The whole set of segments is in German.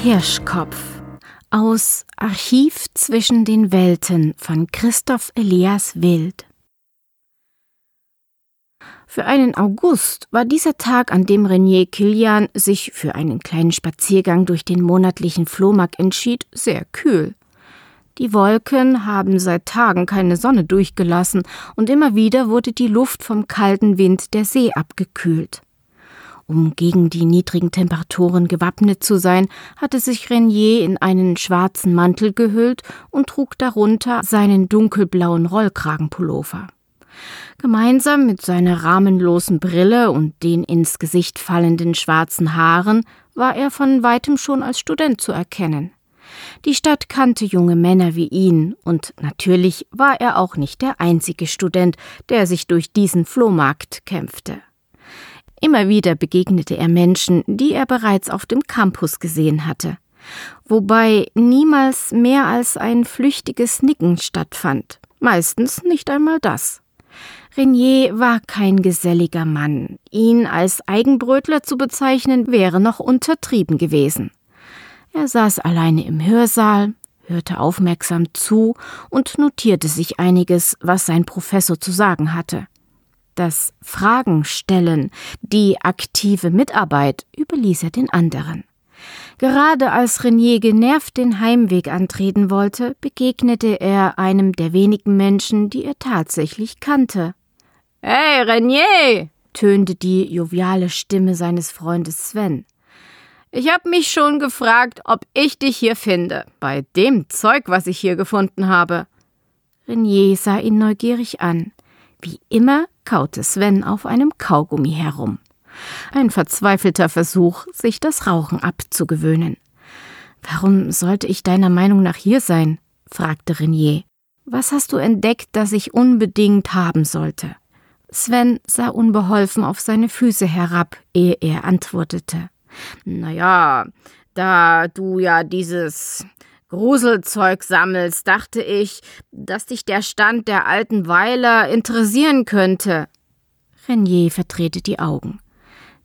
Hirschkopf aus Archiv zwischen den Welten von Christoph Elias Wild. Für einen August war dieser Tag, an dem Renier Kilian sich für einen kleinen Spaziergang durch den monatlichen Flohmarkt entschied, sehr kühl. Die Wolken haben seit Tagen keine Sonne durchgelassen, und immer wieder wurde die Luft vom kalten Wind der See abgekühlt. Um gegen die niedrigen Temperaturen gewappnet zu sein, hatte sich Renier in einen schwarzen Mantel gehüllt und trug darunter seinen dunkelblauen Rollkragenpullover. Gemeinsam mit seiner rahmenlosen Brille und den ins Gesicht fallenden schwarzen Haaren war er von weitem schon als Student zu erkennen. Die Stadt kannte junge Männer wie ihn, und natürlich war er auch nicht der einzige Student, der sich durch diesen Flohmarkt kämpfte. Immer wieder begegnete er Menschen, die er bereits auf dem Campus gesehen hatte, wobei niemals mehr als ein flüchtiges Nicken stattfand, meistens nicht einmal das. Renier war kein geselliger Mann, ihn als Eigenbrötler zu bezeichnen wäre noch untertrieben gewesen. Er saß alleine im Hörsaal, hörte aufmerksam zu und notierte sich einiges, was sein Professor zu sagen hatte. Das Fragen stellen, die aktive Mitarbeit überließ er den anderen. Gerade als Renier genervt den Heimweg antreten wollte, begegnete er einem der wenigen Menschen, die er tatsächlich kannte. Hey, Renier! tönte die joviale Stimme seines Freundes Sven. Ich hab mich schon gefragt, ob ich dich hier finde, bei dem Zeug, was ich hier gefunden habe. Renier sah ihn neugierig an. Wie immer kaute Sven auf einem Kaugummi herum. Ein verzweifelter Versuch, sich das Rauchen abzugewöhnen. Warum sollte ich deiner Meinung nach hier sein? fragte Renier. Was hast du entdeckt, das ich unbedingt haben sollte? Sven sah unbeholfen auf seine Füße herab, ehe er antwortete. Naja, da du ja dieses Gruselzeug sammelst, dachte ich, dass dich der Stand der alten Weiler interessieren könnte. Renier verdrehte die Augen.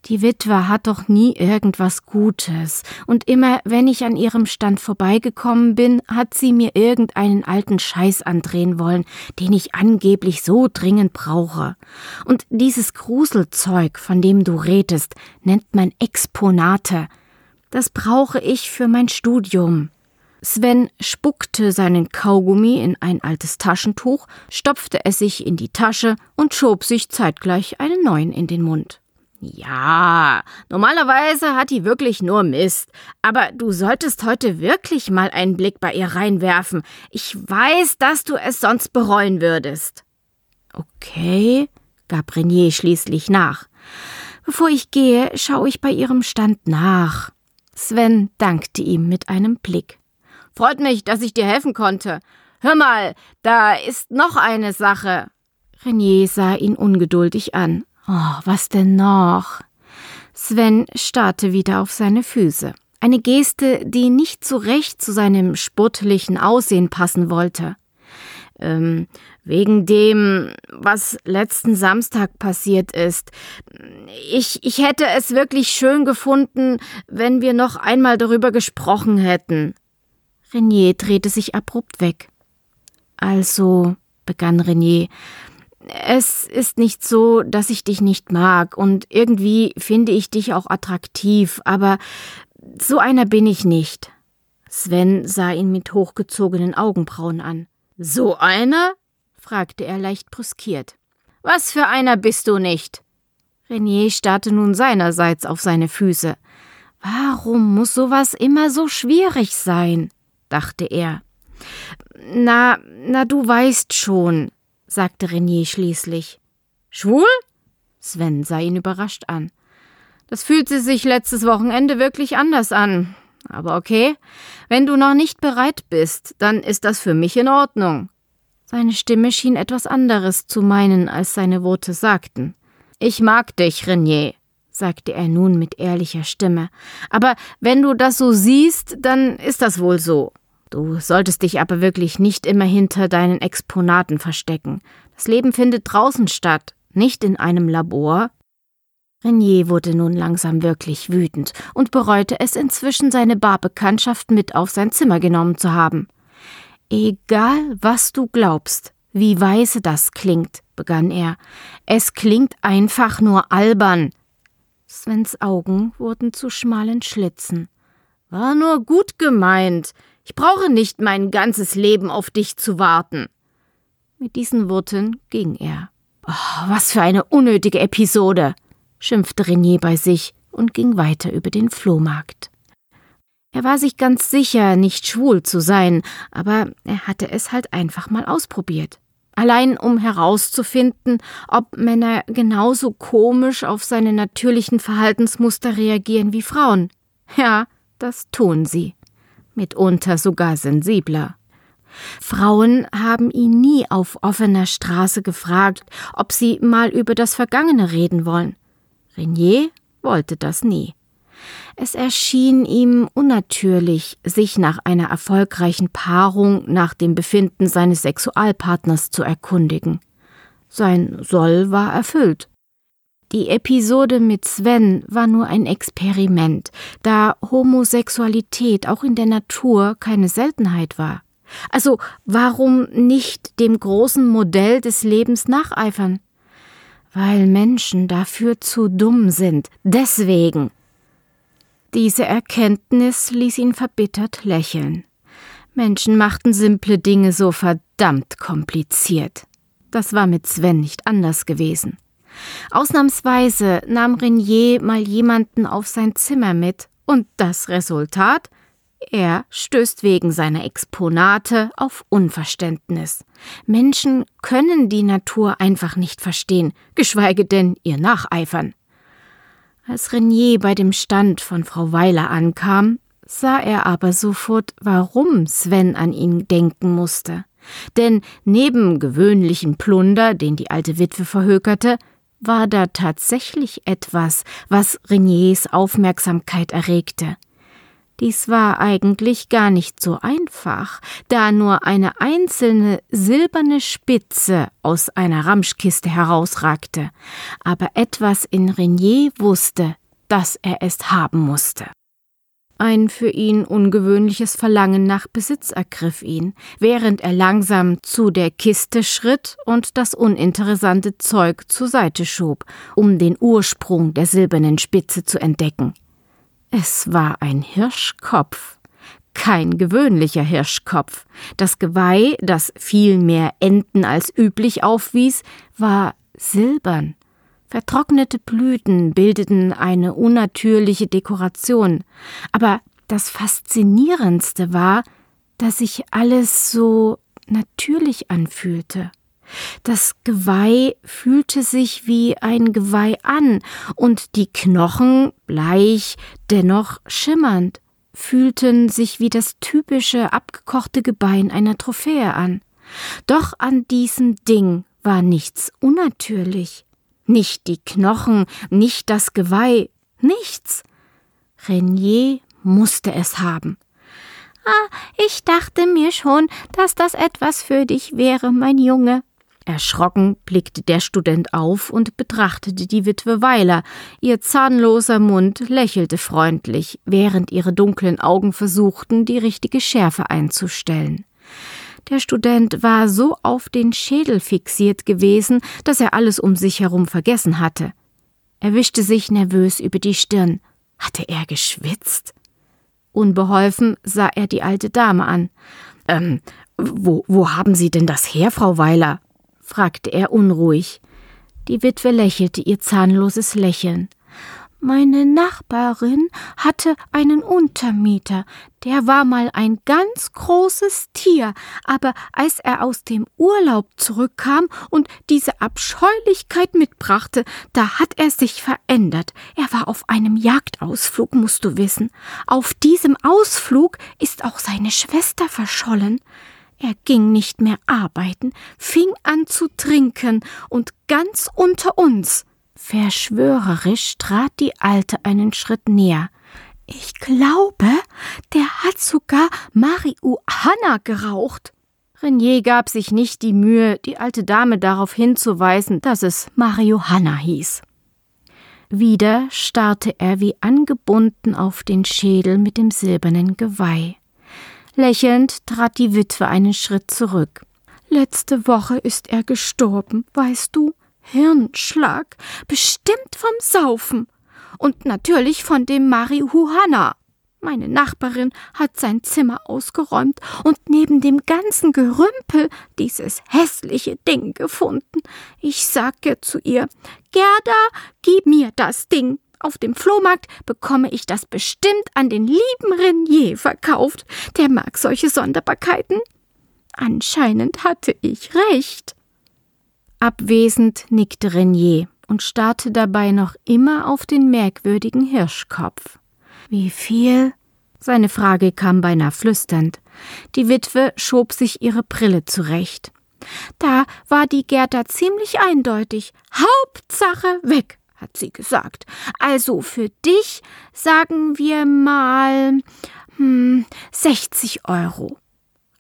Die Witwe hat doch nie irgendwas Gutes, und immer wenn ich an ihrem Stand vorbeigekommen bin, hat sie mir irgendeinen alten Scheiß andrehen wollen, den ich angeblich so dringend brauche. Und dieses Gruselzeug, von dem du redest, nennt man Exponate. Das brauche ich für mein Studium. Sven spuckte seinen Kaugummi in ein altes Taschentuch, stopfte es sich in die Tasche und schob sich zeitgleich einen neuen in den Mund. Ja, normalerweise hat die wirklich nur Mist. Aber du solltest heute wirklich mal einen Blick bei ihr reinwerfen. Ich weiß, dass du es sonst bereuen würdest. Okay, gab Renier schließlich nach. Bevor ich gehe, schaue ich bei ihrem Stand nach. Sven dankte ihm mit einem Blick. Freut mich, dass ich dir helfen konnte. Hör mal, da ist noch eine Sache. Renier sah ihn ungeduldig an. Oh, was denn noch? Sven starrte wieder auf seine Füße. Eine Geste, die nicht so recht zu seinem sportlichen Aussehen passen wollte. Ähm, wegen dem, was letzten Samstag passiert ist. Ich, ich hätte es wirklich schön gefunden, wenn wir noch einmal darüber gesprochen hätten. Renier drehte sich abrupt weg. Also, begann Renier, es ist nicht so, dass ich dich nicht mag, und irgendwie finde ich dich auch attraktiv, aber so einer bin ich nicht. Sven sah ihn mit hochgezogenen Augenbrauen an. So einer? fragte er leicht brüskiert. Was für einer bist du nicht? Renier starrte nun seinerseits auf seine Füße. Warum muss sowas immer so schwierig sein? Dachte er. Na, na, du weißt schon, sagte Renier schließlich. Schwul? Sven sah ihn überrascht an. Das fühlte sich letztes Wochenende wirklich anders an. Aber okay, wenn du noch nicht bereit bist, dann ist das für mich in Ordnung. Seine Stimme schien etwas anderes zu meinen, als seine Worte sagten. Ich mag dich, Renier, sagte er nun mit ehrlicher Stimme. Aber wenn du das so siehst, dann ist das wohl so. Du solltest dich aber wirklich nicht immer hinter deinen Exponaten verstecken. Das Leben findet draußen statt, nicht in einem Labor. Renier wurde nun langsam wirklich wütend und bereute es inzwischen, seine Barbekanntschaft mit auf sein Zimmer genommen zu haben. Egal, was du glaubst, wie weise das klingt, begann er, es klingt einfach nur albern. Svens Augen wurden zu schmalen Schlitzen. War nur gut gemeint. Ich brauche nicht mein ganzes Leben auf dich zu warten. Mit diesen Worten ging er. Oh, was für eine unnötige Episode schimpfte Renier bei sich und ging weiter über den Flohmarkt. Er war sich ganz sicher, nicht schwul zu sein, aber er hatte es halt einfach mal ausprobiert. Allein um herauszufinden, ob Männer genauso komisch auf seine natürlichen Verhaltensmuster reagieren wie Frauen. Ja, das tun sie. Mitunter sogar sensibler. Frauen haben ihn nie auf offener Straße gefragt, ob sie mal über das Vergangene reden wollen. Renier wollte das nie. Es erschien ihm unnatürlich, sich nach einer erfolgreichen Paarung nach dem Befinden seines Sexualpartners zu erkundigen. Sein Soll war erfüllt. Die Episode mit Sven war nur ein Experiment, da Homosexualität auch in der Natur keine Seltenheit war. Also warum nicht dem großen Modell des Lebens nacheifern? weil Menschen dafür zu dumm sind. Deswegen. Diese Erkenntnis ließ ihn verbittert lächeln. Menschen machten simple Dinge so verdammt kompliziert. Das war mit Sven nicht anders gewesen. Ausnahmsweise nahm Renier mal jemanden auf sein Zimmer mit, und das Resultat? Er stößt wegen seiner Exponate auf Unverständnis. Menschen können die Natur einfach nicht verstehen, geschweige denn ihr nacheifern. Als Renier bei dem Stand von Frau Weiler ankam, sah er aber sofort, warum Sven an ihn denken musste. Denn neben gewöhnlichen Plunder, den die alte Witwe verhökerte, war da tatsächlich etwas, was Reniers Aufmerksamkeit erregte. Dies war eigentlich gar nicht so einfach, da nur eine einzelne silberne Spitze aus einer Ramschkiste herausragte, aber etwas in Renier wusste, dass er es haben musste. Ein für ihn ungewöhnliches Verlangen nach Besitz ergriff ihn, während er langsam zu der Kiste schritt und das uninteressante Zeug zur Seite schob, um den Ursprung der silbernen Spitze zu entdecken. Es war ein Hirschkopf. Kein gewöhnlicher Hirschkopf. Das Geweih, das viel mehr Enden als üblich aufwies, war silbern. Vertrocknete Blüten bildeten eine unnatürliche Dekoration. Aber das Faszinierendste war, dass sich alles so natürlich anfühlte. Das Geweih fühlte sich wie ein Geweih an, und die Knochen, bleich, dennoch schimmernd, fühlten sich wie das typische abgekochte Gebein einer Trophäe an. Doch an diesem Ding war nichts unnatürlich. Nicht die Knochen, nicht das Geweih, nichts. Renier musste es haben. Ah, ich dachte mir schon, dass das etwas für dich wäre, mein Junge, Erschrocken blickte der Student auf und betrachtete die Witwe Weiler. Ihr zahnloser Mund lächelte freundlich, während ihre dunklen Augen versuchten, die richtige Schärfe einzustellen. Der Student war so auf den Schädel fixiert gewesen, dass er alles um sich herum vergessen hatte. Er wischte sich nervös über die Stirn. Hatte er geschwitzt? Unbeholfen sah er die alte Dame an. Ähm, wo, wo haben Sie denn das her, Frau Weiler? fragte er unruhig. Die Witwe lächelte ihr zahnloses Lächeln. Meine Nachbarin hatte einen Untermieter, der war mal ein ganz großes Tier, aber als er aus dem Urlaub zurückkam und diese Abscheulichkeit mitbrachte, da hat er sich verändert. Er war auf einem Jagdausflug, musst du wissen. Auf diesem Ausflug ist auch seine Schwester verschollen. Er ging nicht mehr arbeiten, fing an zu trinken und ganz unter uns. Verschwörerisch trat die Alte einen Schritt näher. Ich glaube, der hat sogar Marihuana geraucht. Renier gab sich nicht die Mühe, die alte Dame darauf hinzuweisen, dass es Marihuana hieß. Wieder starrte er wie angebunden auf den Schädel mit dem silbernen Geweih. Lächelnd trat die Witwe einen Schritt zurück. Letzte Woche ist er gestorben, weißt du? Hirnschlag, bestimmt vom Saufen. Und natürlich von dem Marihuana. Meine Nachbarin hat sein Zimmer ausgeräumt und neben dem ganzen Gerümpel dieses hässliche Ding gefunden. Ich sagte zu ihr, Gerda, gib mir das Ding. Auf dem Flohmarkt bekomme ich das bestimmt an den lieben Renier verkauft. Der mag solche Sonderbarkeiten. Anscheinend hatte ich recht. Abwesend nickte Renier und starrte dabei noch immer auf den merkwürdigen Hirschkopf. Wie viel? Seine Frage kam beinahe flüsternd. Die Witwe schob sich ihre Brille zurecht. Da war die Gerda ziemlich eindeutig. Hauptsache weg, hat sie gesagt. Also für dich sagen wir mal hm, 60 Euro.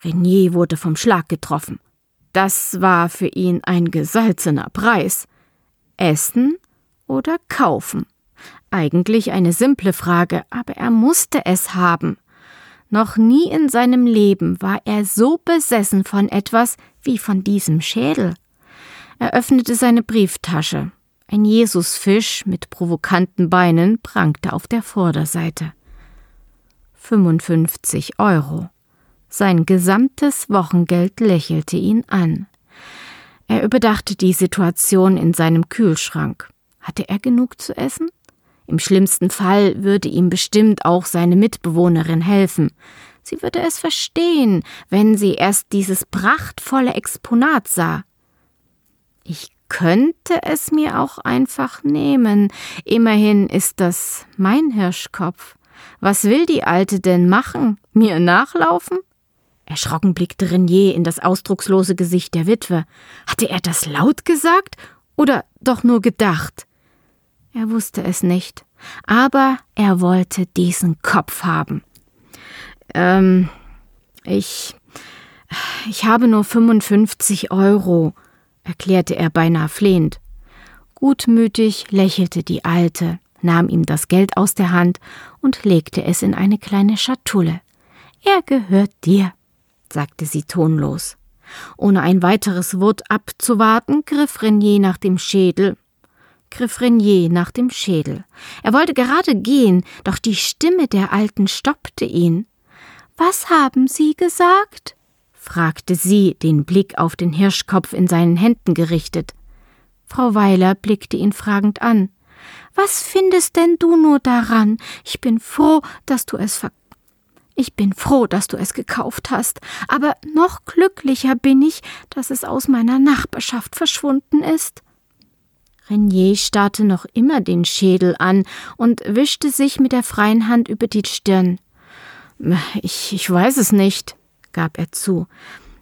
Renier wurde vom Schlag getroffen. Das war für ihn ein gesalzener Preis. Essen oder kaufen? Eigentlich eine simple Frage, aber er musste es haben. Noch nie in seinem Leben war er so besessen von etwas wie von diesem Schädel. Er öffnete seine Brieftasche. Ein Jesusfisch mit provokanten Beinen prangte auf der Vorderseite. 55 Euro. Sein gesamtes Wochengeld lächelte ihn an. Er überdachte die Situation in seinem Kühlschrank. Hatte er genug zu essen? Im schlimmsten Fall würde ihm bestimmt auch seine Mitbewohnerin helfen. Sie würde es verstehen, wenn sie erst dieses prachtvolle Exponat sah. Ich könnte es mir auch einfach nehmen. Immerhin ist das mein Hirschkopf. Was will die Alte denn machen? Mir nachlaufen? Erschrocken blickte Renier in das ausdruckslose Gesicht der Witwe. Hatte er das laut gesagt oder doch nur gedacht? Er wusste es nicht, aber er wollte diesen Kopf haben. Ähm, ich. Ich habe nur 55 Euro, erklärte er beinahe flehend. Gutmütig lächelte die Alte, nahm ihm das Geld aus der Hand und legte es in eine kleine Schatulle. Er gehört dir sagte sie tonlos. Ohne ein weiteres Wort abzuwarten, griff Renier nach dem Schädel, griff Renier nach dem Schädel. Er wollte gerade gehen, doch die Stimme der Alten stoppte ihn. Was haben Sie gesagt? fragte sie, den Blick auf den Hirschkopf in seinen Händen gerichtet. Frau Weiler blickte ihn fragend an. Was findest denn du nur daran? Ich bin froh, dass du es verkaufst ich bin froh, dass du es gekauft hast, aber noch glücklicher bin ich, dass es aus meiner Nachbarschaft verschwunden ist. Renier starrte noch immer den Schädel an und wischte sich mit der freien Hand über die Stirn. Ich, ich weiß es nicht, gab er zu.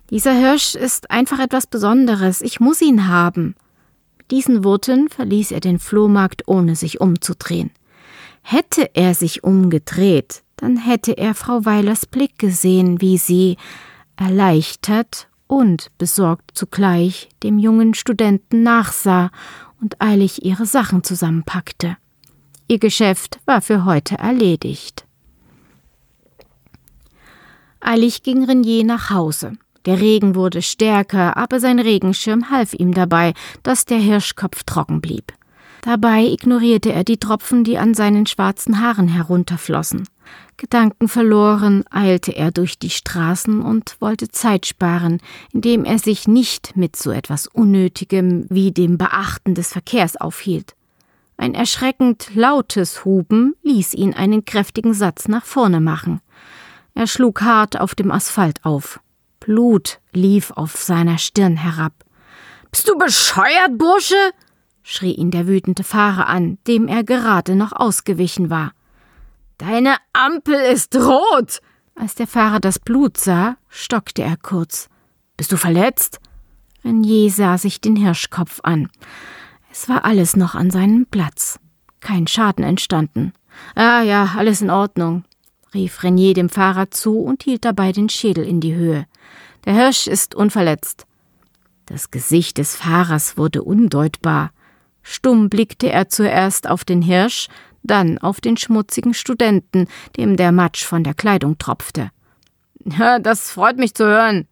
Dieser Hirsch ist einfach etwas Besonderes. Ich muss ihn haben. Mit diesen Worten verließ er den Flohmarkt, ohne sich umzudrehen. Hätte er sich umgedreht, dann hätte er Frau Weilers Blick gesehen, wie sie, erleichtert und besorgt zugleich, dem jungen Studenten nachsah und eilig ihre Sachen zusammenpackte. Ihr Geschäft war für heute erledigt. Eilig ging Renier nach Hause. Der Regen wurde stärker, aber sein Regenschirm half ihm dabei, dass der Hirschkopf trocken blieb. Dabei ignorierte er die Tropfen, die an seinen schwarzen Haaren herunterflossen. Gedankenverloren eilte er durch die Straßen und wollte Zeit sparen, indem er sich nicht mit so etwas Unnötigem wie dem Beachten des Verkehrs aufhielt. Ein erschreckend lautes Huben ließ ihn einen kräftigen Satz nach vorne machen. Er schlug hart auf dem Asphalt auf. Blut lief auf seiner Stirn herab. Bist du bescheuert, Bursche? schrie ihn der wütende Fahrer an, dem er gerade noch ausgewichen war. Deine Ampel ist rot! Als der Fahrer das Blut sah, stockte er kurz. Bist du verletzt? Renier sah sich den Hirschkopf an. Es war alles noch an seinem Platz. Kein Schaden entstanden. Ah ja, alles in Ordnung, rief Renier dem Fahrer zu und hielt dabei den Schädel in die Höhe. Der Hirsch ist unverletzt. Das Gesicht des Fahrers wurde undeutbar. Stumm blickte er zuerst auf den Hirsch, dann auf den schmutzigen Studenten, dem der Matsch von der Kleidung tropfte. Ja, das freut mich zu hören,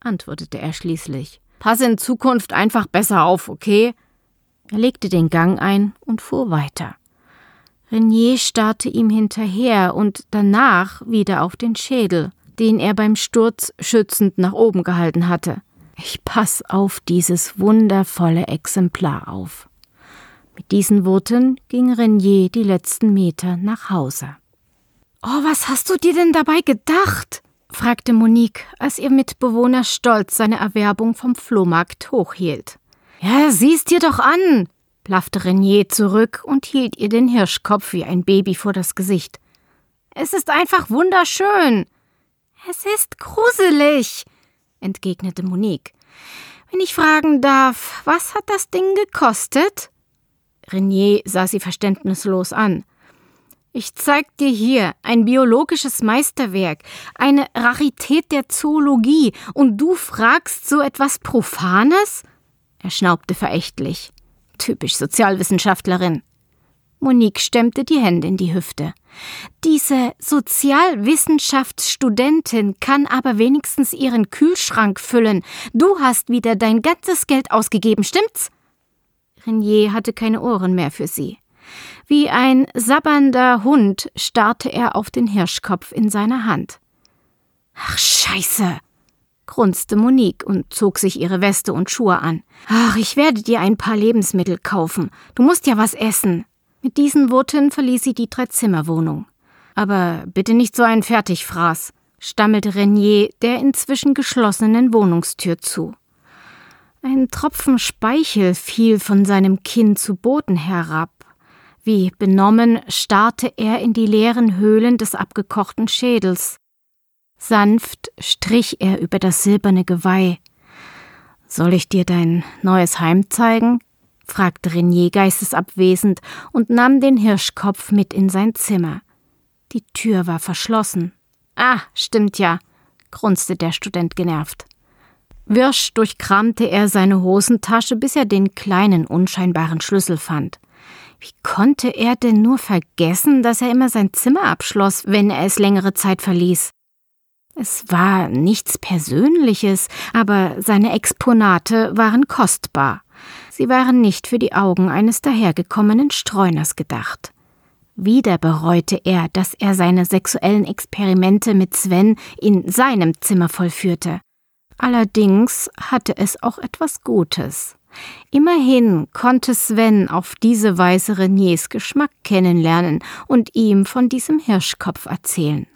antwortete er schließlich. Pass in Zukunft einfach besser auf, okay? Er legte den Gang ein und fuhr weiter. Renier starrte ihm hinterher und danach wieder auf den Schädel, den er beim Sturz schützend nach oben gehalten hatte. Ich pass auf dieses wundervolle Exemplar auf. Mit diesen Worten ging Renier die letzten Meter nach Hause. Oh, was hast du dir denn dabei gedacht? fragte Monique, als ihr Mitbewohner stolz seine Erwerbung vom Flohmarkt hochhielt. Ja, sieh's dir doch an, blaffte Renier zurück und hielt ihr den Hirschkopf wie ein Baby vor das Gesicht. Es ist einfach wunderschön. Es ist gruselig, entgegnete Monique. Wenn ich fragen darf, was hat das Ding gekostet? Renier sah sie verständnislos an. Ich zeig dir hier ein biologisches Meisterwerk, eine Rarität der Zoologie, und du fragst so etwas Profanes? Er schnaubte verächtlich. Typisch Sozialwissenschaftlerin. Monique stemmte die Hände in die Hüfte. Diese Sozialwissenschaftsstudentin kann aber wenigstens ihren Kühlschrank füllen. Du hast wieder dein ganzes Geld ausgegeben, stimmt's? Renier hatte keine Ohren mehr für sie. Wie ein sabbernder Hund starrte er auf den Hirschkopf in seiner Hand. Ach, Scheiße! grunzte Monique und zog sich ihre Weste und Schuhe an. Ach, ich werde dir ein paar Lebensmittel kaufen. Du musst ja was essen. Mit diesen Worten verließ sie die Dreizimmerwohnung. Aber bitte nicht so ein Fertigfraß, stammelte Renier der inzwischen geschlossenen Wohnungstür zu. Ein Tropfen Speichel fiel von seinem Kinn zu Boden herab. Wie benommen starrte er in die leeren Höhlen des abgekochten Schädels. Sanft strich er über das silberne Geweih. Soll ich dir dein neues Heim zeigen? fragte Renier geistesabwesend und nahm den Hirschkopf mit in sein Zimmer. Die Tür war verschlossen. Ah, stimmt ja, grunzte der Student genervt. Wirsch durchkramte er seine Hosentasche, bis er den kleinen, unscheinbaren Schlüssel fand. Wie konnte er denn nur vergessen, dass er immer sein Zimmer abschloss, wenn er es längere Zeit verließ? Es war nichts Persönliches, aber seine Exponate waren kostbar. Sie waren nicht für die Augen eines dahergekommenen Streuners gedacht. Wieder bereute er, dass er seine sexuellen Experimente mit Sven in seinem Zimmer vollführte. Allerdings hatte es auch etwas Gutes. Immerhin konnte Sven auf diese Weise Reniers Geschmack kennenlernen und ihm von diesem Hirschkopf erzählen.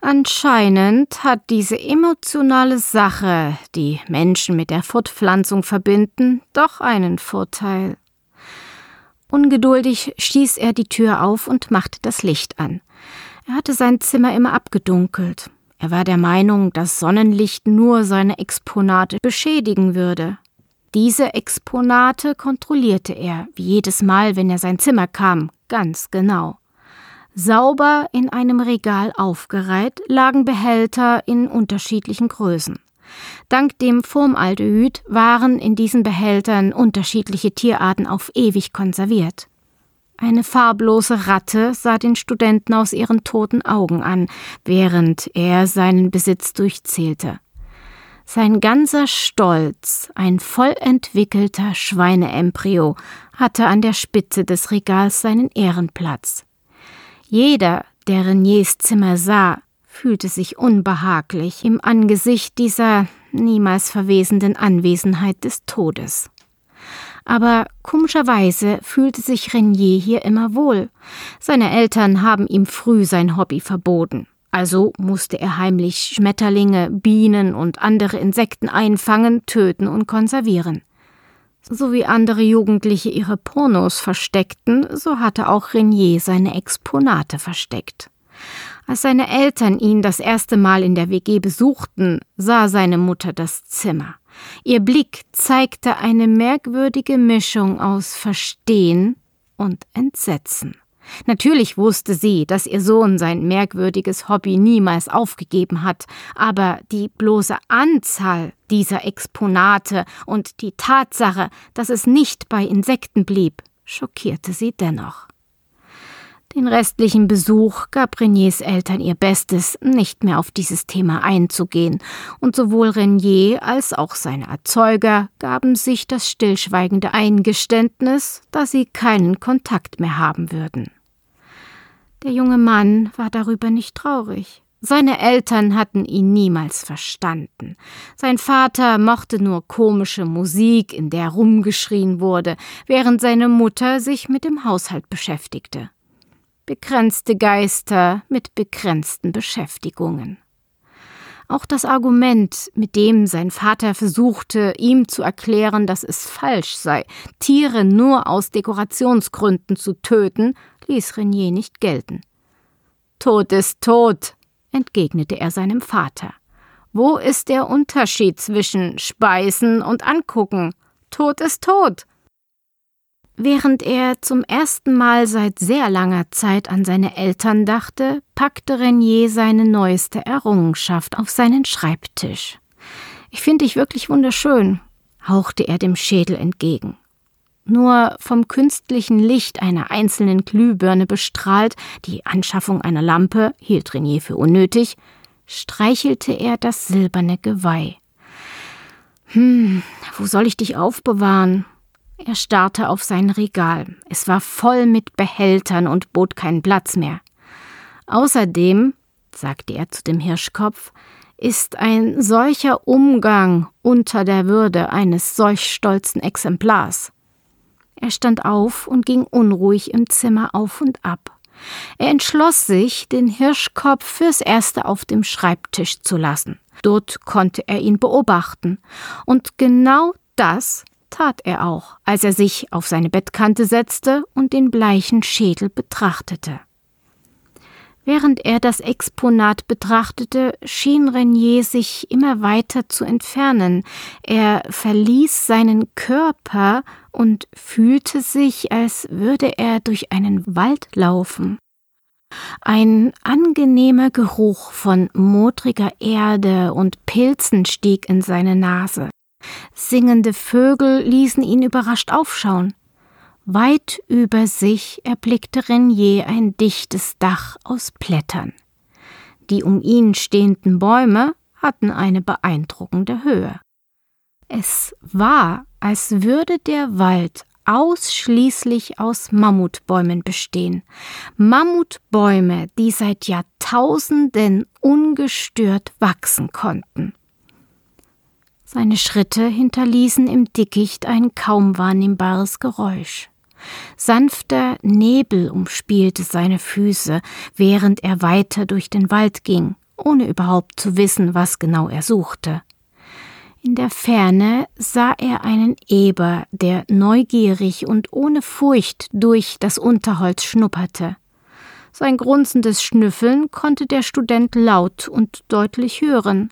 Anscheinend hat diese emotionale Sache, die Menschen mit der Fortpflanzung verbinden, doch einen Vorteil. Ungeduldig stieß er die Tür auf und machte das Licht an. Er hatte sein Zimmer immer abgedunkelt. Er war der Meinung, dass Sonnenlicht nur seine Exponate beschädigen würde. Diese Exponate kontrollierte er, wie jedes Mal, wenn er sein Zimmer kam, ganz genau. Sauber in einem Regal aufgereiht lagen Behälter in unterschiedlichen Größen. Dank dem Formaldehyd waren in diesen Behältern unterschiedliche Tierarten auf ewig konserviert. Eine farblose Ratte sah den Studenten aus ihren toten Augen an, während er seinen Besitz durchzählte. Sein ganzer Stolz, ein voll entwickelter Schweineembryo, hatte an der Spitze des Regals seinen Ehrenplatz. Jeder, der Reniers Zimmer sah, fühlte sich unbehaglich im Angesicht dieser niemals verwesenden Anwesenheit des Todes. Aber komischerweise fühlte sich Renier hier immer wohl. Seine Eltern haben ihm früh sein Hobby verboten. Also musste er heimlich Schmetterlinge, Bienen und andere Insekten einfangen, töten und konservieren. So wie andere Jugendliche ihre Pornos versteckten, so hatte auch Renier seine Exponate versteckt. Als seine Eltern ihn das erste Mal in der WG besuchten, sah seine Mutter das Zimmer. Ihr Blick zeigte eine merkwürdige Mischung aus Verstehen und Entsetzen. Natürlich wusste sie, dass ihr Sohn sein merkwürdiges Hobby niemals aufgegeben hat, aber die bloße Anzahl dieser Exponate und die Tatsache, dass es nicht bei Insekten blieb, schockierte sie dennoch. Den restlichen Besuch gab Reniers Eltern ihr Bestes, nicht mehr auf dieses Thema einzugehen, und sowohl Renier als auch seine Erzeuger gaben sich das stillschweigende Eingeständnis, dass sie keinen Kontakt mehr haben würden. Der junge Mann war darüber nicht traurig. Seine Eltern hatten ihn niemals verstanden. Sein Vater mochte nur komische Musik, in der rumgeschrien wurde, während seine Mutter sich mit dem Haushalt beschäftigte begrenzte Geister mit begrenzten Beschäftigungen. Auch das Argument, mit dem sein Vater versuchte, ihm zu erklären, dass es falsch sei, Tiere nur aus Dekorationsgründen zu töten, ließ Renier nicht gelten. Tod ist tot, entgegnete er seinem Vater. Wo ist der Unterschied zwischen Speisen und Angucken? Tod ist tot. Während er zum ersten Mal seit sehr langer Zeit an seine Eltern dachte, packte Renier seine neueste Errungenschaft auf seinen Schreibtisch. Ich finde dich wirklich wunderschön, hauchte er dem Schädel entgegen. Nur vom künstlichen Licht einer einzelnen Glühbirne bestrahlt, die Anschaffung einer Lampe hielt Renier für unnötig, streichelte er das silberne Geweih. Hm, wo soll ich dich aufbewahren? Er starrte auf sein Regal. Es war voll mit Behältern und bot keinen Platz mehr. Außerdem, sagte er zu dem Hirschkopf, ist ein solcher Umgang unter der Würde eines solch stolzen Exemplars. Er stand auf und ging unruhig im Zimmer auf und ab. Er entschloss sich, den Hirschkopf fürs Erste auf dem Schreibtisch zu lassen. Dort konnte er ihn beobachten. Und genau das tat er auch, als er sich auf seine Bettkante setzte und den bleichen Schädel betrachtete. Während er das Exponat betrachtete, schien Renier sich immer weiter zu entfernen. Er verließ seinen Körper und fühlte sich, als würde er durch einen Wald laufen. Ein angenehmer Geruch von modriger Erde und Pilzen stieg in seine Nase. Singende Vögel ließen ihn überrascht aufschauen. Weit über sich erblickte Renier ein dichtes Dach aus Blättern. Die um ihn stehenden Bäume hatten eine beeindruckende Höhe. Es war, als würde der Wald ausschließlich aus Mammutbäumen bestehen. Mammutbäume, die seit Jahrtausenden ungestört wachsen konnten. Seine Schritte hinterließen im Dickicht ein kaum wahrnehmbares Geräusch. Sanfter Nebel umspielte seine Füße, während er weiter durch den Wald ging, ohne überhaupt zu wissen, was genau er suchte. In der Ferne sah er einen Eber, der neugierig und ohne Furcht durch das Unterholz schnupperte. Sein grunzendes Schnüffeln konnte der Student laut und deutlich hören.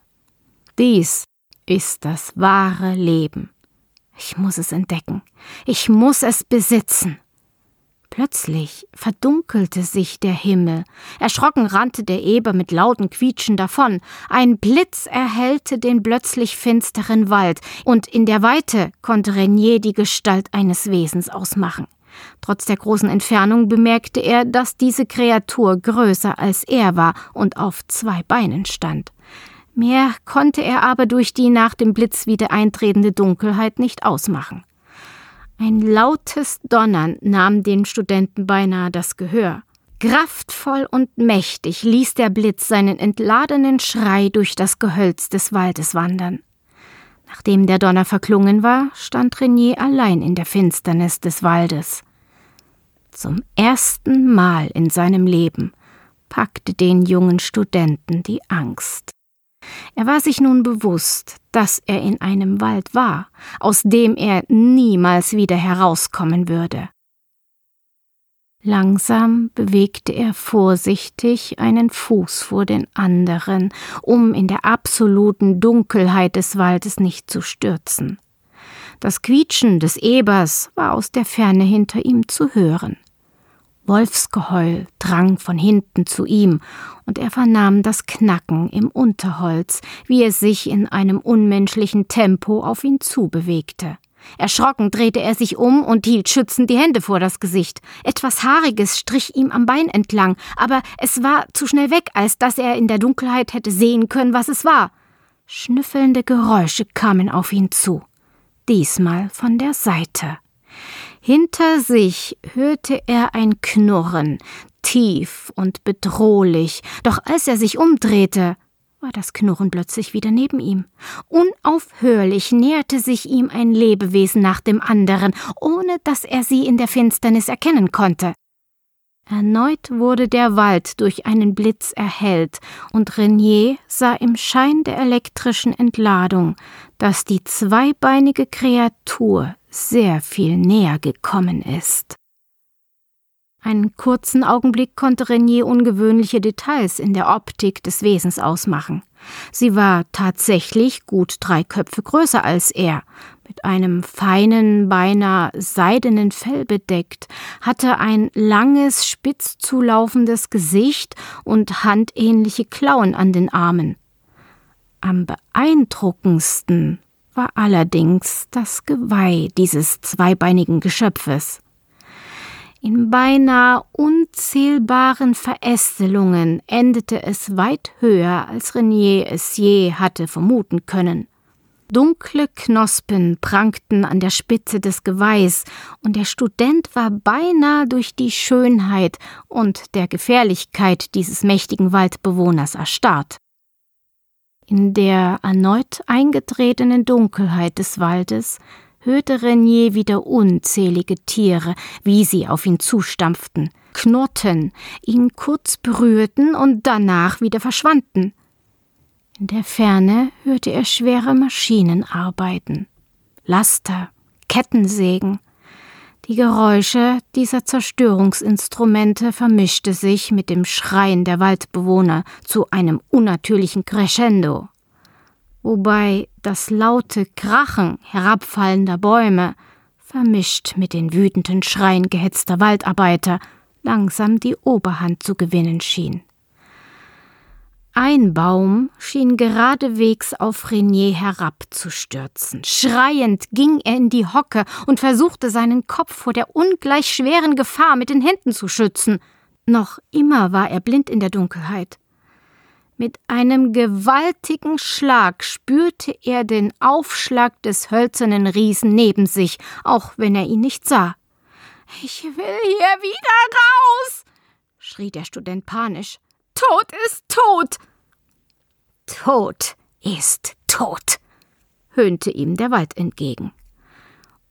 Dies ist das wahre Leben. Ich muss es entdecken. Ich muss es besitzen. Plötzlich verdunkelte sich der Himmel. Erschrocken rannte der Eber mit lauten Quietschen davon. Ein Blitz erhellte den plötzlich finsteren Wald, und in der Weite konnte Renier die Gestalt eines Wesens ausmachen. Trotz der großen Entfernung bemerkte er, dass diese Kreatur größer als er war und auf zwei Beinen stand. Mehr konnte er aber durch die nach dem Blitz wieder eintretende Dunkelheit nicht ausmachen. Ein lautes Donnern nahm den Studenten beinahe das Gehör. Kraftvoll und mächtig ließ der Blitz seinen entladenen Schrei durch das Gehölz des Waldes wandern. Nachdem der Donner verklungen war, stand Renier allein in der Finsternis des Waldes. Zum ersten Mal in seinem Leben packte den jungen Studenten die Angst. Er war sich nun bewusst, dass er in einem Wald war, aus dem er niemals wieder herauskommen würde. Langsam bewegte er vorsichtig einen Fuß vor den anderen, um in der absoluten Dunkelheit des Waldes nicht zu stürzen. Das Quietschen des Ebers war aus der Ferne hinter ihm zu hören. Wolfsgeheul drang von hinten zu ihm, und er vernahm das Knacken im Unterholz, wie es sich in einem unmenschlichen Tempo auf ihn zubewegte. Erschrocken drehte er sich um und hielt schützend die Hände vor das Gesicht. Etwas Haariges strich ihm am Bein entlang, aber es war zu schnell weg, als dass er in der Dunkelheit hätte sehen können, was es war. Schnüffelnde Geräusche kamen auf ihn zu, diesmal von der Seite. Hinter sich hörte er ein Knurren, tief und bedrohlich, doch als er sich umdrehte, war das Knurren plötzlich wieder neben ihm. Unaufhörlich näherte sich ihm ein Lebewesen nach dem anderen, ohne dass er sie in der Finsternis erkennen konnte. Erneut wurde der Wald durch einen Blitz erhellt, und Renier sah im Schein der elektrischen Entladung, dass die zweibeinige Kreatur sehr viel näher gekommen ist. Einen kurzen Augenblick konnte Renier ungewöhnliche Details in der Optik des Wesens ausmachen. Sie war tatsächlich gut drei Köpfe größer als er, mit einem feinen, beinahe seidenen Fell bedeckt, hatte ein langes, spitz zulaufendes Gesicht und handähnliche Klauen an den Armen. Am beeindruckendsten war allerdings das Geweih dieses zweibeinigen Geschöpfes. In beinahe unzählbaren Verästelungen endete es weit höher, als Renier es je hatte vermuten können. Dunkle Knospen prangten an der Spitze des Geweihs, und der Student war beinahe durch die Schönheit und der Gefährlichkeit dieses mächtigen Waldbewohners erstarrt. In der erneut eingetretenen Dunkelheit des Waldes hörte Renier wieder unzählige Tiere, wie sie auf ihn zustampften, knurrten, ihn kurz berührten und danach wieder verschwanden. In der Ferne hörte er schwere Maschinen arbeiten, Laster, Kettensägen, die Geräusche dieser Zerstörungsinstrumente vermischte sich mit dem Schreien der Waldbewohner zu einem unnatürlichen Crescendo, wobei das laute Krachen herabfallender Bäume, vermischt mit den wütenden Schreien gehetzter Waldarbeiter, langsam die Oberhand zu gewinnen schien. Ein Baum schien geradewegs auf Renier herabzustürzen. Schreiend ging er in die Hocke und versuchte seinen Kopf vor der ungleich schweren Gefahr mit den Händen zu schützen. Noch immer war er blind in der Dunkelheit. Mit einem gewaltigen Schlag spürte er den Aufschlag des hölzernen Riesen neben sich, auch wenn er ihn nicht sah. Ich will hier wieder raus, schrie der Student panisch. Tod ist tot. Tod ist tot, höhnte ihm der Wald entgegen.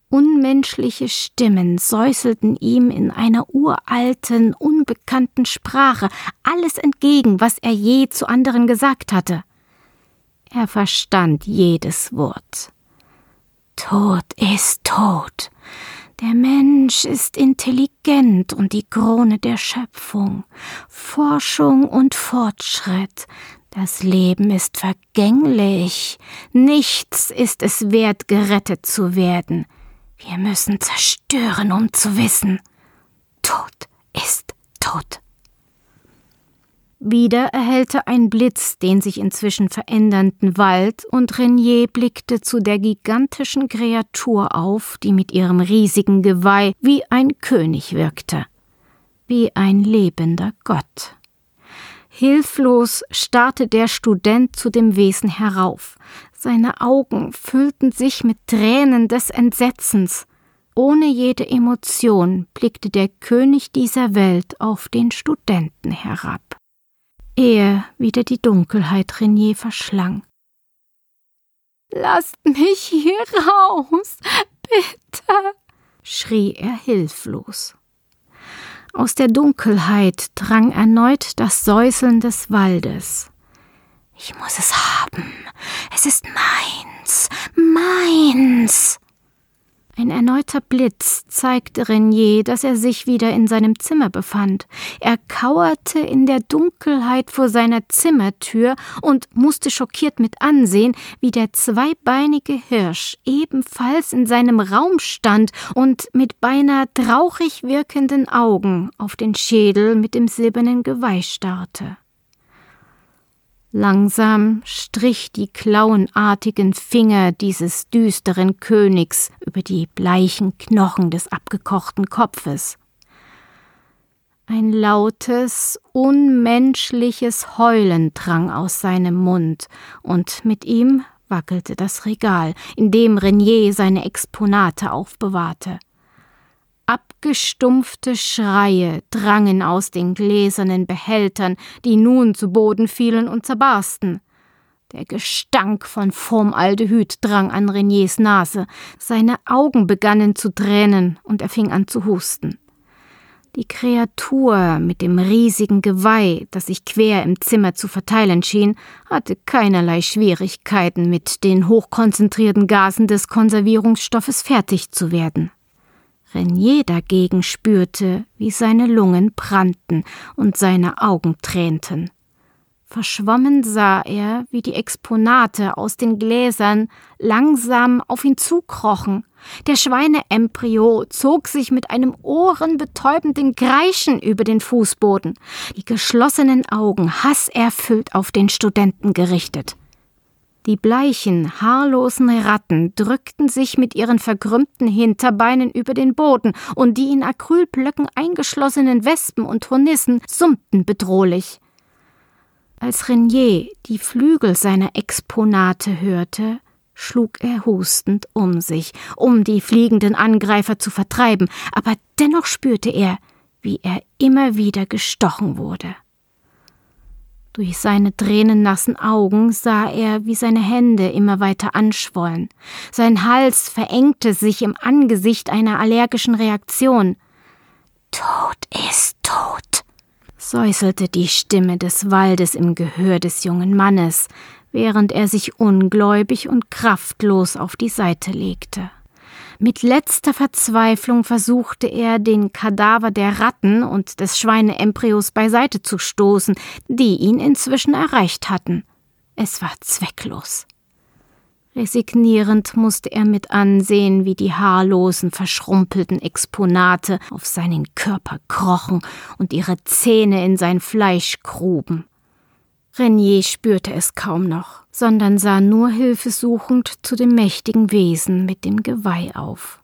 Unmenschliche Stimmen säuselten ihm in einer uralten, unbekannten Sprache alles entgegen, was er je zu anderen gesagt hatte. Er verstand jedes Wort. Tod ist tot. Der Mensch ist intelligent und die Krone der Schöpfung. Forschung und Fortschritt. Das Leben ist vergänglich. Nichts ist es wert, gerettet zu werden. Wir müssen zerstören, um zu wissen. Tod ist tot. Wieder erhellte ein Blitz den sich inzwischen verändernden Wald, und Renier blickte zu der gigantischen Kreatur auf, die mit ihrem riesigen Geweih wie ein König wirkte, wie ein lebender Gott. Hilflos starrte der Student zu dem Wesen herauf. Seine Augen füllten sich mit Tränen des Entsetzens. Ohne jede Emotion blickte der König dieser Welt auf den Studenten herab ehe wieder die Dunkelheit Renier verschlang. Lasst mich hier raus, bitte, schrie er hilflos. Aus der Dunkelheit drang erneut das Säuseln des Waldes. Ich muss es haben. Es ist meins, meins. Ein erneuter Blitz zeigte Renier, dass er sich wieder in seinem Zimmer befand. Er kauerte in der Dunkelheit vor seiner Zimmertür und musste schockiert mit ansehen, wie der zweibeinige Hirsch ebenfalls in seinem Raum stand und mit beinahe traurig wirkenden Augen auf den Schädel mit dem silbernen Geweih starrte. Langsam strich die klauenartigen Finger dieses düsteren Königs über die bleichen Knochen des abgekochten Kopfes. Ein lautes, unmenschliches Heulen drang aus seinem Mund, und mit ihm wackelte das Regal, in dem Renier seine Exponate aufbewahrte. Abgestumpfte Schreie drangen aus den gläsernen Behältern, die nun zu Boden fielen und zerbarsten. Der Gestank von Formaldehyd drang an Reniers Nase, seine Augen begannen zu tränen und er fing an zu husten. Die Kreatur mit dem riesigen Geweih, das sich quer im Zimmer zu verteilen schien, hatte keinerlei Schwierigkeiten, mit den hochkonzentrierten Gasen des Konservierungsstoffes fertig zu werden. Renier dagegen spürte, wie seine Lungen brannten und seine Augen tränten. Verschwommen sah er, wie die Exponate aus den Gläsern langsam auf ihn zukrochen. Der Schweineembryo zog sich mit einem ohrenbetäubenden Kreischen über den Fußboden, die geschlossenen Augen hasserfüllt auf den Studenten gerichtet. Die bleichen, haarlosen Ratten drückten sich mit ihren verkrümmten Hinterbeinen über den Boden, und die in Acrylblöcken eingeschlossenen Wespen und Hornissen summten bedrohlich. Als Renier die Flügel seiner Exponate hörte, schlug er hustend um sich, um die fliegenden Angreifer zu vertreiben, aber dennoch spürte er, wie er immer wieder gestochen wurde. Durch seine tränennassen Augen sah er, wie seine Hände immer weiter anschwollen. Sein Hals verengte sich im Angesicht einer allergischen Reaktion. Tod ist tot, säuselte die Stimme des Waldes im Gehör des jungen Mannes, während er sich ungläubig und kraftlos auf die Seite legte. Mit letzter Verzweiflung versuchte er, den Kadaver der Ratten und des Schweineembryos beiseite zu stoßen, die ihn inzwischen erreicht hatten. Es war zwecklos. Resignierend musste er mit ansehen, wie die haarlosen, verschrumpelten Exponate auf seinen Körper krochen und ihre Zähne in sein Fleisch gruben. Renier spürte es kaum noch, sondern sah nur hilfesuchend zu dem mächtigen Wesen mit dem Geweih auf.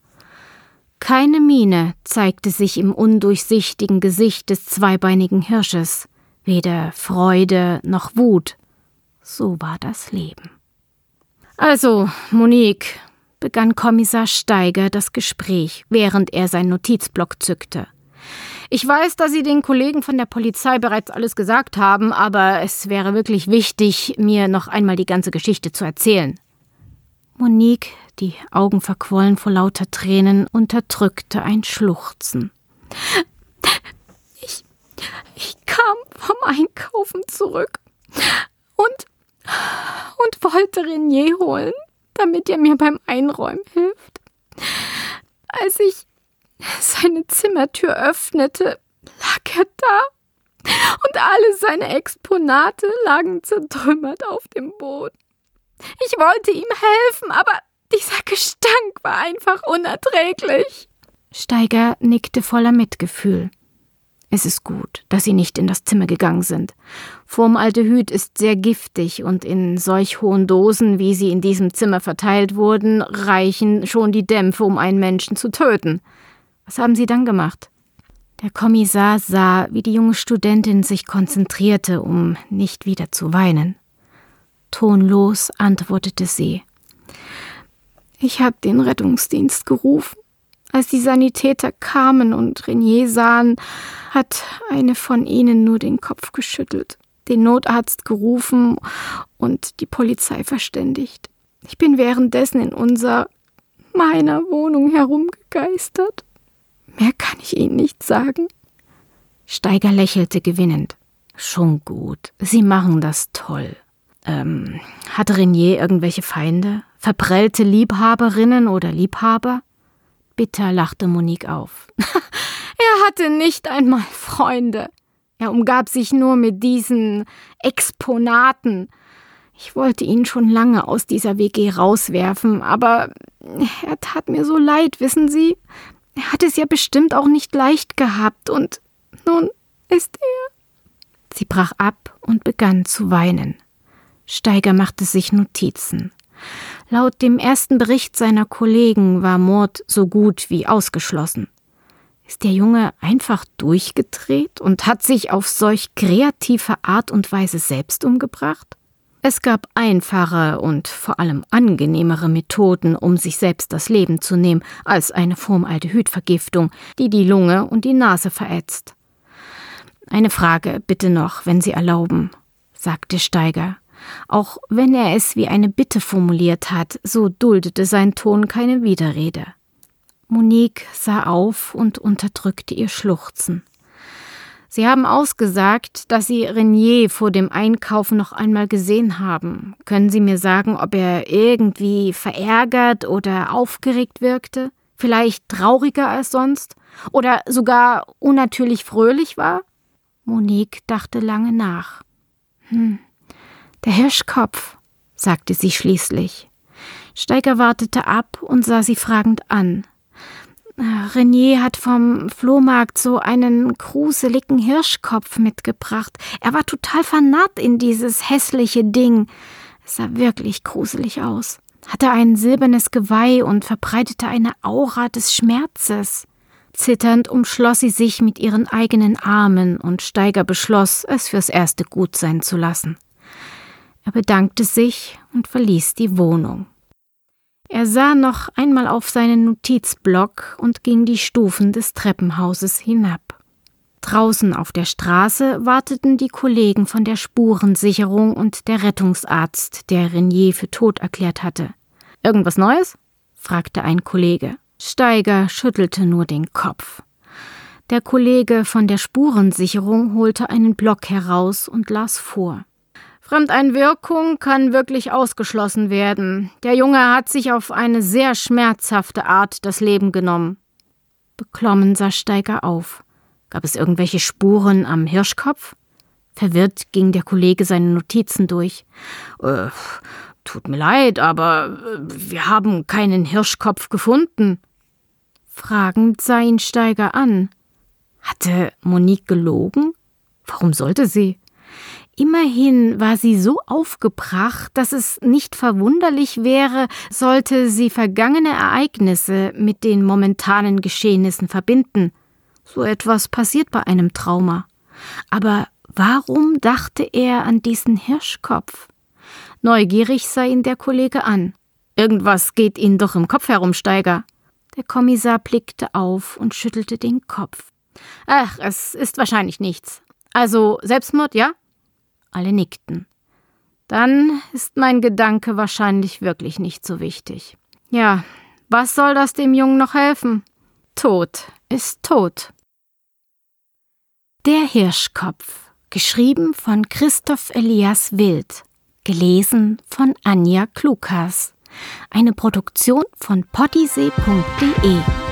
Keine Miene zeigte sich im undurchsichtigen Gesicht des zweibeinigen Hirsches, weder Freude noch Wut. So war das Leben. Also, Monique, begann Kommissar Steiger das Gespräch, während er sein Notizblock zückte. Ich weiß, dass Sie den Kollegen von der Polizei bereits alles gesagt haben, aber es wäre wirklich wichtig, mir noch einmal die ganze Geschichte zu erzählen. Monique, die Augen verquollen vor lauter Tränen, unterdrückte ein Schluchzen. Ich, ich kam vom Einkaufen zurück und, und wollte Renier holen, damit er mir beim Einräumen hilft. Als ich seine Zimmertür öffnete, lag er da, und alle seine Exponate lagen zertrümmert auf dem Boden. Ich wollte ihm helfen, aber dieser Gestank war einfach unerträglich. Steiger nickte voller Mitgefühl. Es ist gut, dass Sie nicht in das Zimmer gegangen sind. Formaldehyd ist sehr giftig und in solch hohen Dosen, wie sie in diesem Zimmer verteilt wurden, reichen schon die Dämpfe, um einen Menschen zu töten. Was haben Sie dann gemacht? Der Kommissar sah, wie die junge Studentin sich konzentrierte, um nicht wieder zu weinen. Tonlos antwortete sie. Ich habe den Rettungsdienst gerufen. Als die Sanitäter kamen und Renier sahen, hat eine von ihnen nur den Kopf geschüttelt, den Notarzt gerufen und die Polizei verständigt. Ich bin währenddessen in unser meiner Wohnung herumgegeistert. Mehr kann ich Ihnen nicht sagen. Steiger lächelte gewinnend. Schon gut. Sie machen das toll. Ähm, hat Renier irgendwelche Feinde? Verprellte Liebhaberinnen oder Liebhaber? Bitter lachte Monique auf. er hatte nicht einmal Freunde. Er umgab sich nur mit diesen Exponaten. Ich wollte ihn schon lange aus dieser WG rauswerfen, aber er tat mir so leid, wissen Sie? Er hat es ja bestimmt auch nicht leicht gehabt, und nun ist er. Sie brach ab und begann zu weinen. Steiger machte sich Notizen. Laut dem ersten Bericht seiner Kollegen war Mord so gut wie ausgeschlossen. Ist der Junge einfach durchgedreht und hat sich auf solch kreative Art und Weise selbst umgebracht? Es gab einfache und vor allem angenehmere Methoden, um sich selbst das Leben zu nehmen, als eine Formaldehydvergiftung, die die Lunge und die Nase verätzt. Eine Frage bitte noch, wenn Sie erlauben, sagte Steiger. Auch wenn er es wie eine Bitte formuliert hat, so duldete sein Ton keine Widerrede. Monique sah auf und unterdrückte ihr Schluchzen. Sie haben ausgesagt, dass Sie Renier vor dem Einkaufen noch einmal gesehen haben. Können Sie mir sagen, ob er irgendwie verärgert oder aufgeregt wirkte? Vielleicht trauriger als sonst? Oder sogar unnatürlich fröhlich war? Monique dachte lange nach. Hm, der Hirschkopf, sagte sie schließlich. Steiger wartete ab und sah sie fragend an. Renier hat vom Flohmarkt so einen gruseligen Hirschkopf mitgebracht. Er war total vernarrt in dieses hässliche Ding. Es sah wirklich gruselig aus. Hatte ein silbernes Geweih und verbreitete eine Aura des Schmerzes. Zitternd umschloss sie sich mit ihren eigenen Armen und Steiger beschloss, es fürs Erste gut sein zu lassen. Er bedankte sich und verließ die Wohnung. Er sah noch einmal auf seinen Notizblock und ging die Stufen des Treppenhauses hinab. Draußen auf der Straße warteten die Kollegen von der Spurensicherung und der Rettungsarzt, der Renier für tot erklärt hatte. Irgendwas Neues? fragte ein Kollege. Steiger schüttelte nur den Kopf. Der Kollege von der Spurensicherung holte einen Block heraus und las vor. Fremdeinwirkung kann wirklich ausgeschlossen werden. Der Junge hat sich auf eine sehr schmerzhafte Art das Leben genommen. Beklommen sah Steiger auf. Gab es irgendwelche Spuren am Hirschkopf? Verwirrt ging der Kollege seine Notizen durch. Äh, tut mir leid, aber äh, wir haben keinen Hirschkopf gefunden. Fragend sah ihn Steiger an. Hatte Monique gelogen? Warum sollte sie? Immerhin war sie so aufgebracht, dass es nicht verwunderlich wäre, sollte sie vergangene Ereignisse mit den momentanen Geschehnissen verbinden. So etwas passiert bei einem Trauma. Aber warum dachte er an diesen Hirschkopf? Neugierig sah ihn der Kollege an. Irgendwas geht Ihnen doch im Kopf herum, Steiger. Der Kommissar blickte auf und schüttelte den Kopf. Ach, es ist wahrscheinlich nichts. Also Selbstmord, ja? Alle nickten. Dann ist mein Gedanke wahrscheinlich wirklich nicht so wichtig. Ja, was soll das dem Jungen noch helfen? Tod ist tot. Der Hirschkopf, geschrieben von Christoph Elias Wild, gelesen von Anja Klukas. Eine Produktion von pottysee.de